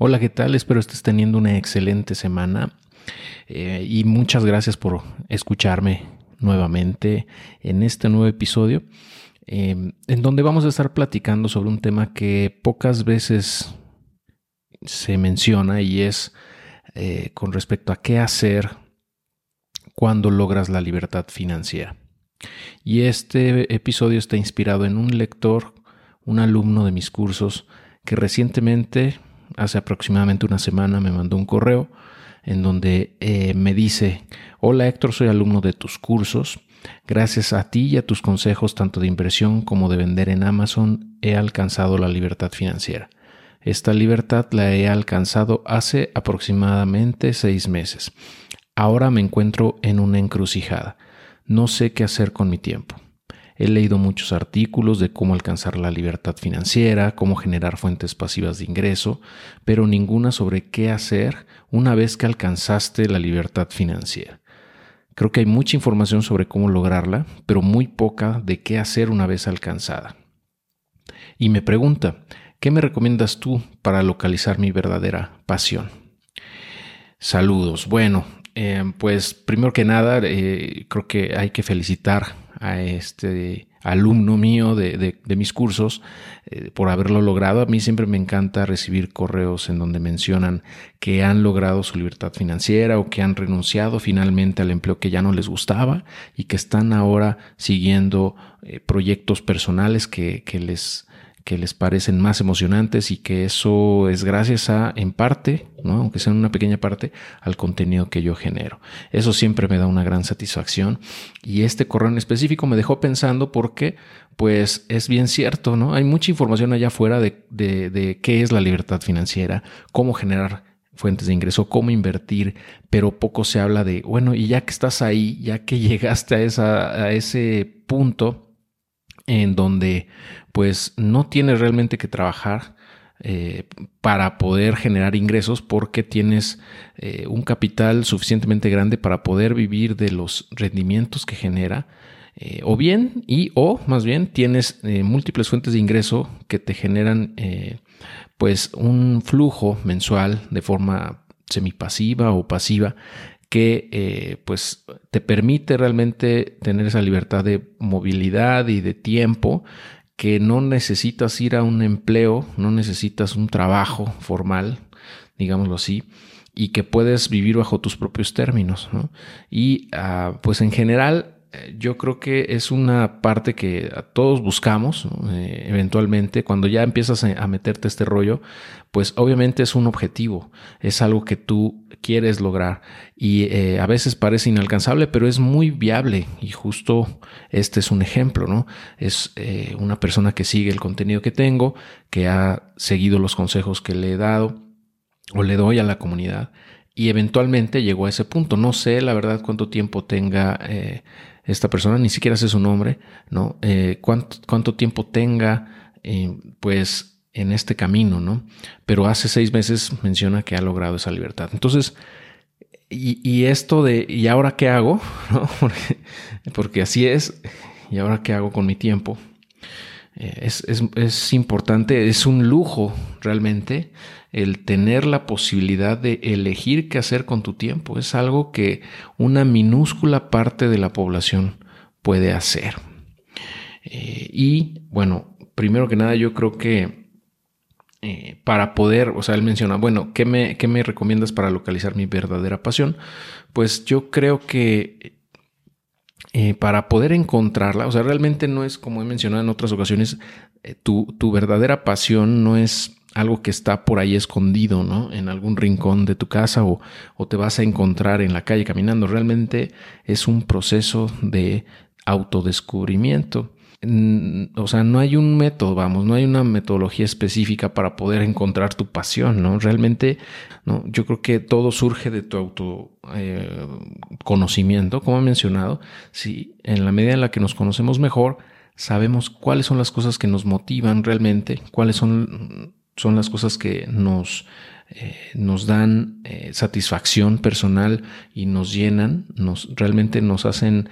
Hola, ¿qué tal? Espero estés teniendo una excelente semana eh, y muchas gracias por escucharme nuevamente en este nuevo episodio em, en donde vamos a estar platicando sobre un tema que pocas veces se menciona y es eh, con respecto a qué hacer cuando logras la libertad financiera. Y este episodio está inspirado en un lector, un alumno de mis cursos, que recientemente hace aproximadamente una semana me mandó un correo en donde eh, me dice, hola Héctor, soy alumno de tus cursos. Gracias a ti y a tus consejos tanto de inversión como de vender en Amazon he alcanzado la libertad financiera. Esta libertad la he alcanzado hace aproximadamente seis meses. Ahora me encuentro en una encrucijada. No sé qué hacer con mi tiempo. He leído muchos artículos de cómo alcanzar la libertad financiera, cómo generar fuentes pasivas de ingreso, pero ninguna sobre qué hacer una vez que alcanzaste la libertad financiera. Creo que hay mucha información sobre cómo lograrla, pero muy poca de qué hacer una vez alcanzada. Y me pregunta, ¿qué me recomiendas tú para localizar mi verdadera pasión? Saludos. Bueno, eh, pues primero que nada, eh, creo que hay que felicitar a este alumno mío de, mis cursos eh, por haberlo logrado. A mí siempre me encanta recibir correos en donde mencionan que han logrado su libertad financiera o que han renunciado finalmente al empleo que ya no les gustaba y que están ahora siguiendo eh, proyectos personales que, que les que les parecen más emocionantes y que eso es gracias a, en parte, ¿no? aunque sea en una pequeña parte, al contenido que yo genero. Eso siempre me da una gran satisfacción y este correo en específico me dejó pensando porque, pues es bien cierto, ¿no? Hay mucha información allá afuera de, de, qué es la libertad financiera, cómo generar fuentes de ingreso, cómo invertir, pero poco se habla de, bueno, y ya que estás ahí, ya que llegaste a, esa, a ese punto, en donde pues no tienes realmente que trabajar eh, para poder generar ingresos porque tienes eh, un capital suficientemente grande para poder vivir de los rendimientos que genera. Eh, o bien, y o más bien, tienes múltiples fuentes de ingreso que te generan pues un flujo mensual de forma semipasiva o pasiva que eh, pues te permite realmente tener esa libertad de movilidad y de tiempo que no necesitas ir a un empleo, no necesitas un trabajo formal, digámoslo así, y que puedes vivir bajo tus propios términos. Y ah, pues en general yo creo que es una parte que todos buscamos eh, eventualmente cuando ya empiezas a, meterte este rollo pues obviamente es un objetivo es algo que tú quieres lograr y eh, a veces parece inalcanzable pero es muy viable y justo este es un ejemplo no es una persona que sigue el contenido que tengo que ha seguido los consejos que le he dado o le doy a la comunidad y eventualmente llegó a ese punto. No sé la verdad cuánto tiempo tenga esta persona, ni siquiera sé su nombre, ¿no? Eh, cuánto, cuánto, tiempo tenga, eh, pues, en este camino, ¿no? Pero hace seis meses menciona que ha logrado esa libertad. Entonces, y, esto de, ¿y ahora qué hago? Porque, así es, ¿y ahora qué hago con mi tiempo? Eh, es, es, es importante, es un lujo realmente el tener la posibilidad de elegir qué hacer con tu tiempo. Es algo que una minúscula parte de la población puede hacer. Eh, y bueno, primero que nada yo creo que eh, para poder, o sea, él menciona, bueno, ¿qué me, ¿qué me recomiendas para localizar mi verdadera pasión? Pues yo creo que eh, para poder encontrarla, o sea, realmente no es como he mencionado en otras ocasiones, tu, tu, verdadera pasión no es algo que está por ahí escondido, ¿no? En algún rincón de tu casa o, te vas a encontrar en la calle caminando. Realmente es un proceso de autodescubrimiento. O sea, no hay un método, vamos, no hay una metodología específica para poder encontrar tu pasión, ¿no? Realmente, ¿no? Yo creo que todo surge de tu autoconocimiento, eh, como he mencionado. Si en la medida en la que nos conocemos mejor, sabemos cuáles son las cosas que nos motivan realmente, cuáles son son las cosas que nos, eh, nos dan eh, satisfacción personal y nos llenan, nos, realmente nos hacen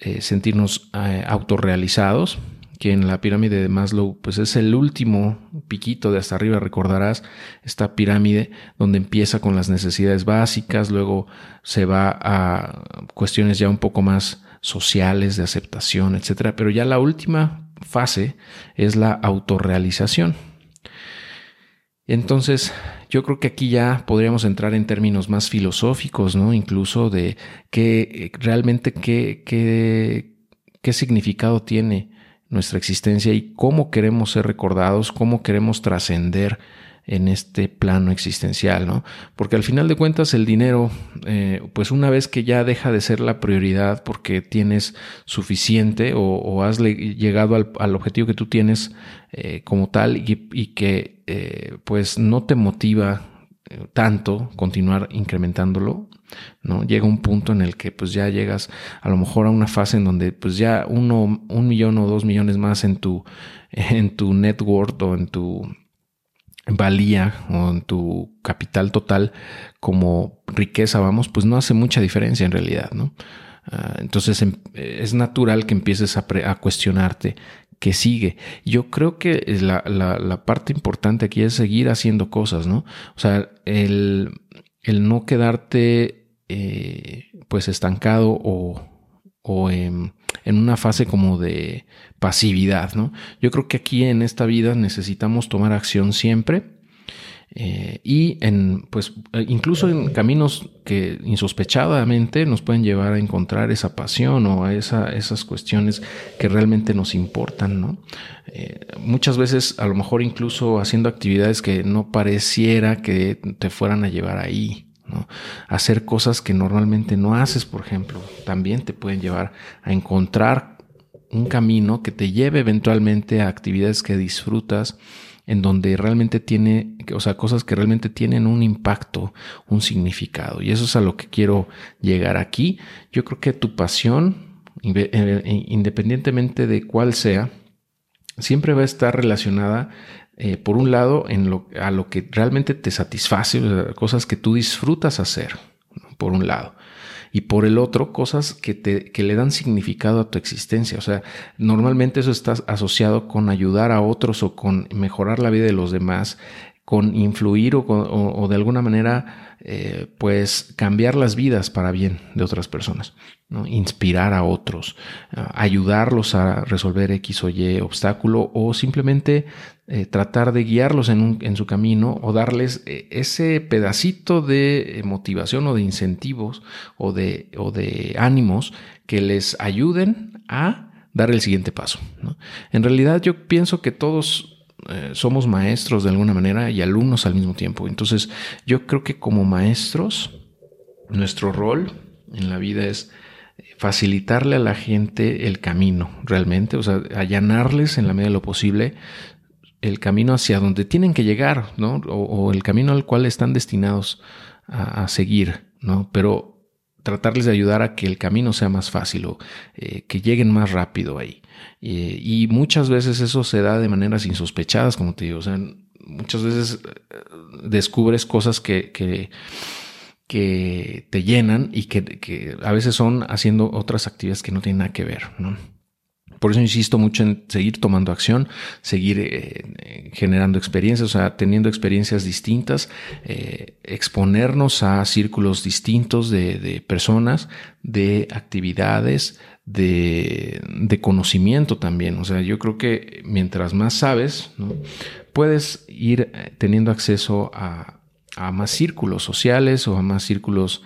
eh, sentirnos autorrealizados, que en la pirámide de Maslow, pues es el último piquito de hasta arriba, recordarás esta pirámide donde empieza con las necesidades básicas, luego se va a cuestiones ya un poco más sociales, de aceptación, etcétera. Pero ya la última fase es la autorrealización. Entonces, yo creo que aquí ya podríamos entrar en términos más filosóficos, ¿no? Incluso de qué realmente qué, qué, qué significado tiene nuestra existencia y cómo queremos ser recordados, cómo queremos trascender en este plano existencial, ¿no? Porque al final de cuentas el dinero, eh, pues una vez que ya deja de ser la prioridad porque tienes suficiente o, has llegado al, objetivo que tú tienes eh, como tal y, que eh, pues no te motiva tanto continuar incrementándolo, ¿no? Llega un punto en el que pues ya llegas a lo mejor a una fase en donde pues ya uno, un millón o dos millones más en tu, en tu network o en tu valía o en tu capital total como riqueza, vamos, pues no hace mucha diferencia en realidad, ¿no? Ah, entonces em, es natural que empieces a, cuestionarte qué sigue. Yo creo que la, la, parte importante aquí es seguir haciendo cosas, ¿no? O sea, el, el no quedarte eh, pues estancado o, o en, una fase como de pasividad, ¿no? Yo creo que aquí en esta vida necesitamos tomar acción siempre. Eh, y en, pues, eh, incluso en caminos que insospechadamente nos pueden llevar a encontrar esa pasión o a esa, esas cuestiones que realmente nos importan, ¿no? Eh, muchas veces, a lo mejor incluso haciendo actividades que no pareciera que te fueran a llevar ahí, Hacer cosas que normalmente no haces, por ejemplo, también te pueden llevar a encontrar un camino que te lleve eventualmente a actividades que disfrutas, en donde realmente tiene, o sea, cosas que realmente tienen un impacto, un significado. Y eso es a lo que quiero llegar aquí. Yo creo que tu pasión, eh, independientemente de cuál sea, siempre va a estar relacionada eh, por un lado, en lo, a lo que realmente te satisface, cosas que tú disfrutas hacer, por un lado. Y por el otro, cosas que, te, que le dan significado a tu existencia. O sea, normalmente eso está asociado con ayudar a otros o con mejorar la vida de los demás, con influir o, o de alguna manera eh, pues cambiar las vidas para bien de otras personas, ¿no? inspirar a otros, ayudarlos a resolver X o Y obstáculo o simplemente eh, tratar de guiarlos en, en, su camino o darles eh, ese pedacito de motivación o de incentivos o de, ánimos que les ayuden a dar el siguiente paso. En realidad yo pienso que todos eh, somos maestros de alguna manera y alumnos al mismo tiempo. Entonces, yo creo que como maestros, nuestro rol en la vida es facilitarle a la gente el camino, realmente, o sea, allanarles en la medida de lo posible el camino hacia donde tienen que llegar, ¿no? O, el camino al cual están destinados a, seguir, ¿no? Pero tratarles de ayudar a que el camino sea más fácil o eh, que lleguen más rápido ahí. y muchas veces eso se da de maneras insospechadas, como te digo. O sea, muchas veces eh, descubres cosas que, que, te llenan y que, que, a veces son haciendo otras actividades que no tienen nada que ver, ¿no? Por eso insisto mucho en seguir tomando acción, seguir eh, generando experiencias, o sea, teniendo experiencias distintas, eh, exponernos a círculos distintos de, personas, de actividades, de, conocimiento también. O sea, yo creo que mientras más sabes, puedes ir eh, teniendo acceso a, a más círculos sociales o a más círculos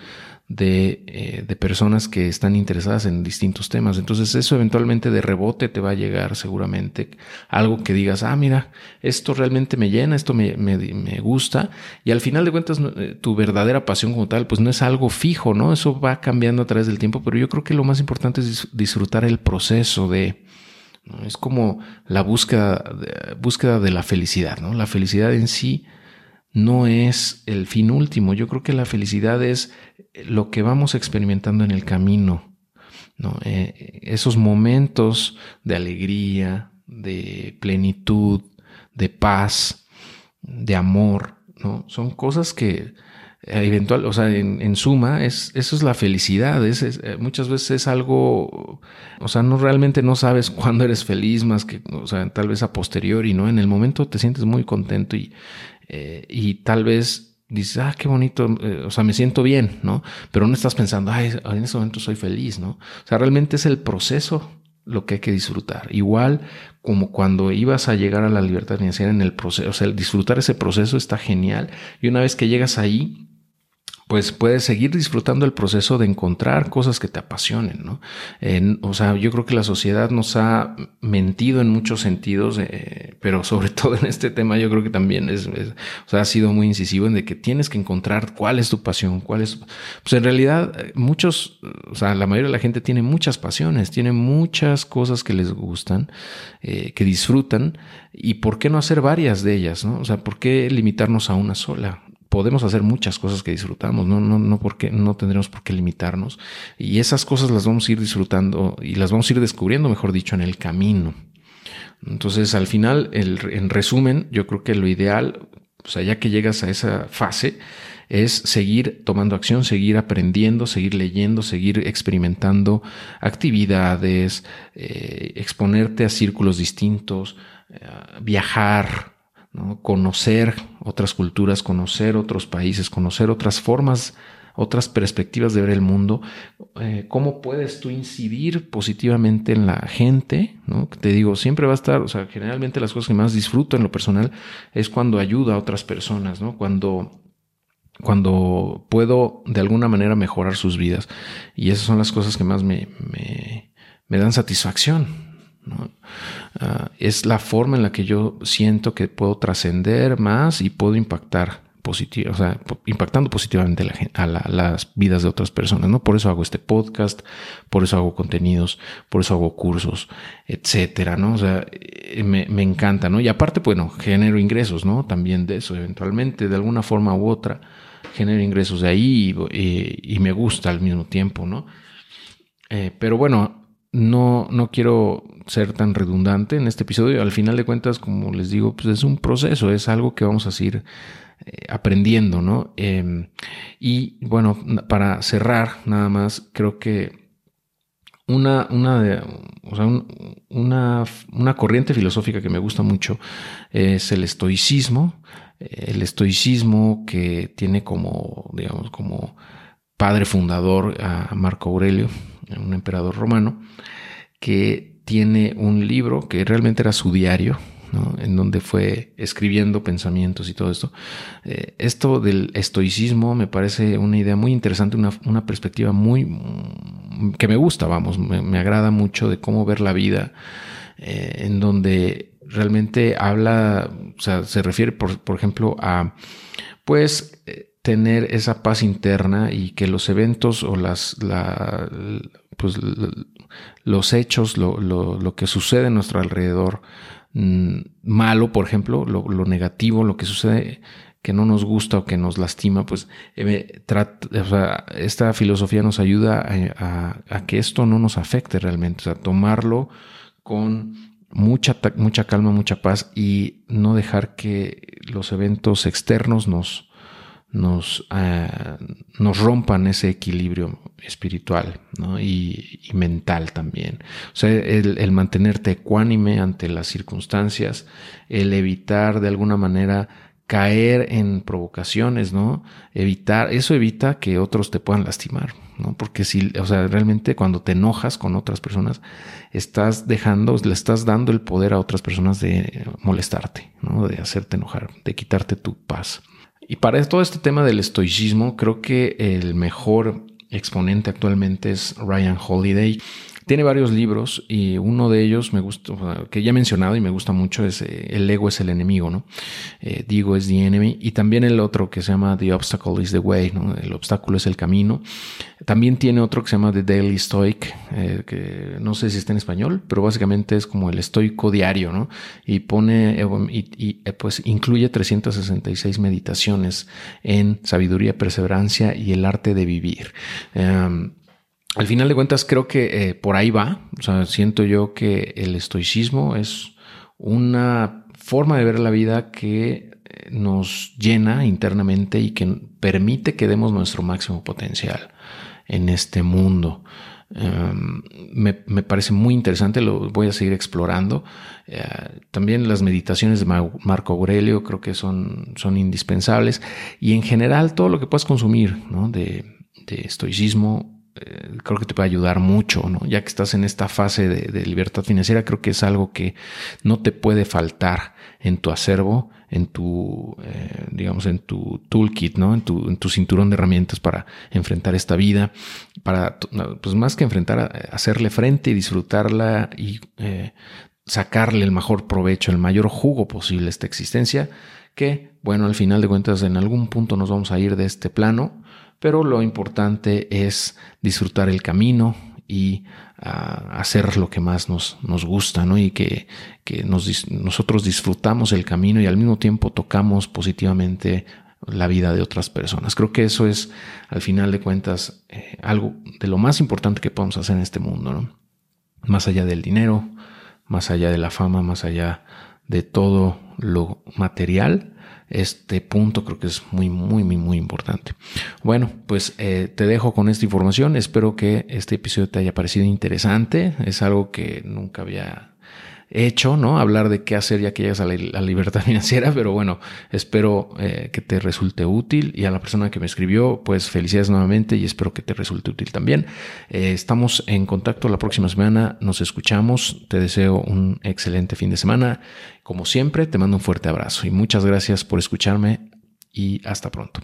eh, de, personas que están interesadas en distintos temas. Entonces eso eventualmente de rebote te va a llegar seguramente algo que digas, ah, mira, esto realmente me llena, esto me, gusta. Y al final de cuentas eh, tu verdadera pasión como tal, pues no es algo fijo, ¿no? Eso va cambiando a través del tiempo, pero yo creo que lo más importante es disfrutar el proceso de... Es como la búsqueda búsqueda de la felicidad, ¿no? La felicidad en sí no es el fin último. Yo creo que la felicidad es lo que vamos experimentando en el camino. ¿no? Eh, esos momentos de alegría, de plenitud, de paz, de amor, ¿no? Son cosas que eventual, o sea, en, suma, es, eso es la felicidad. Es, eh, muchas veces es algo, o sea, no realmente no sabes cuándo eres feliz, más que, o sea, tal vez a posteriori, ¿no? En el momento te sientes muy contento y, eh, y tal vez dices, ah, qué bonito, eh, o sea, me siento bien, ¿no? Pero no estás pensando, ay, en ese momento soy feliz, ¿no? O sea, realmente es el proceso lo que hay que disfrutar. Igual como cuando ibas a llegar a la libertad financiera en el proceso, o sea, el disfrutar ese proceso está genial. Y una vez que llegas ahí, pues puedes seguir disfrutando el proceso de encontrar cosas que te apasionen, ¿no? o sea, yo creo que la sociedad nos ha mentido en muchos sentidos, eh, pero sobre todo en este tema yo creo que también es, o sea, ha sido muy incisivo en de que tienes que encontrar cuál es tu pasión, cuál es, pues en realidad muchos, o sea, la mayoría de la gente tiene muchas pasiones, tiene muchas cosas que les gustan, eh, que disfrutan, y por qué no hacer varias de ellas, ¿no? O sea, ¿por qué limitarnos a una sola? Podemos hacer muchas cosas que disfrutamos, no, no, no, porque, no tendremos por qué limitarnos. Y esas cosas las vamos a ir disfrutando y las vamos a ir descubriendo, mejor dicho, en el camino. Entonces, al final, el, en resumen, yo creo que lo ideal, o sea, ya que llegas a esa fase, es seguir tomando acción, seguir aprendiendo, seguir leyendo, seguir experimentando actividades, eh, exponerte a círculos distintos, eh, viajar, conocer otras culturas, conocer otros países, conocer otras formas, otras perspectivas de ver el mundo, eh, cómo puedes tú incidir positivamente en la gente, ¿no? Te digo, siempre va a estar, o sea, generalmente las cosas que más disfruto en lo personal es cuando ayudo a otras personas, ¿no? Cuando cuando puedo de alguna manera mejorar sus vidas. Y esas son las cosas que más me, me, me dan satisfacción, Ah, es la forma en la que yo siento que puedo trascender más y puedo impactar positivo, o sea, impactando positivamente a las vidas de otras personas, ¿no? Por eso hago este podcast, por eso hago contenidos, por eso hago cursos, etcétera, ¿no? O sea, eh, me, encanta, ¿no? Y aparte, bueno, genero ingresos, ¿no? También de eso, eventualmente, de alguna forma u otra, genero ingresos de ahí y, me gusta al mismo tiempo, ¿no? Eh, pero bueno, no, no quiero ser tan redundante en este episodio. Al final de cuentas, como les digo, pues es un proceso, es algo que vamos a seguir eh, aprendiendo, ¿no? Em, y bueno, para cerrar, nada más, creo que una, una, de, o sea, una, una corriente filosófica que me gusta mucho es el estoicismo. El estoicismo que tiene como, digamos, como padre fundador a Marco Aurelio, un emperador romano, que tiene un libro que realmente era su diario, en donde fue escribiendo pensamientos y todo esto. Eh, esto del estoicismo me parece una idea muy interesante, una, perspectiva muy mm, que me gusta, vamos, me, agrada mucho de cómo ver la vida, eh, en donde realmente habla, o sea, se refiere, por, por ejemplo, a, pues, eh, tener esa paz interna y que los eventos o las, la, pues, los hechos, lo, lo, lo, que sucede a nuestro alrededor, mm, malo, por ejemplo, lo, lo, negativo, lo que sucede que no nos gusta o que nos lastima, pues eh, o sea, esta filosofía nos ayuda a, que esto no nos afecte realmente, o sea, tomarlo con mucha, mucha calma, mucha paz y no dejar que los eventos externos nos, nos, eh, nos rompan ese equilibrio espiritual y, mental también. O sea, el, mantenerte ecuánime ante las circunstancias, el evitar de alguna manera caer en provocaciones, ¿no? Evitar, eso evita que otros te puedan lastimar, ¿no? Porque si, o sea, realmente cuando te enojas con otras personas, estás dejando, le estás dando el poder a otras personas de molestarte, ¿no? De hacerte enojar, de quitarte tu paz. Y para todo este tema del estoicismo, creo que el mejor exponente actualmente es Ryan Holiday. Tiene varios libros y uno de ellos me gusta, que ya he mencionado y me gusta mucho es eh, El ego es el enemigo, ¿no? Eh, Digo es the enemy. Y también el otro que se llama The Obstacle is the Way, ¿no? El obstáculo es el camino. También tiene otro que se llama The Daily Stoic, eh, que no sé si está en español, pero básicamente es como el estoico diario, ¿no? Y pone, y, pues incluye 366 meditaciones en sabiduría, perseverancia y el arte de vivir. Em, al final de cuentas creo que eh, por ahí va. O sea, siento yo que el estoicismo es una forma de ver la vida que nos llena internamente y que permite que demos nuestro máximo potencial en este mundo. Em, me, parece muy interesante, lo voy a seguir explorando. Eh, también las meditaciones de Marco Aurelio creo que son, son indispensables y en general todo lo que puedas consumir de estoicismo eh, creo que te puede ayudar mucho, ¿no? Ya que estás en esta fase de, libertad financiera, creo que es algo que no te puede faltar en tu acervo, en tu, eh, digamos, en tu toolkit, ¿no? En tu, en tu cinturón de herramientas para enfrentar esta vida, para, pues más que enfrentar, hacerle frente y disfrutarla y eh, sacarle el mejor provecho, el mayor jugo posible a esta existencia, que, bueno, al final de cuentas, en algún punto nos vamos a ir de este plano pero lo importante es disfrutar el camino y ah, hacer lo que más nos, nos gusta, ¿no? Y que, nosotros disfrutamos el camino y al mismo tiempo tocamos positivamente la vida de otras personas. Creo que eso es, al final de cuentas, eh, algo de lo más importante que podemos hacer en este mundo, ¿no? Más allá del dinero, más allá de la fama, más allá de todo lo material, este punto creo que es muy, muy, muy, muy importante. Bueno, pues eh, te dejo con esta información. Espero que este episodio te haya parecido interesante. Es algo que nunca había hecho, ¿no? Hablar de qué hacer ya que llegas a la, libertad financiera, pero bueno, espero eh, que te resulte útil y a la persona que me escribió, pues felicidades nuevamente y espero que te resulte útil también. Eh, estamos en contacto la próxima semana, nos escuchamos, te deseo un excelente fin de semana. Como siempre, te mando un fuerte abrazo y muchas gracias por escucharme y hasta pronto.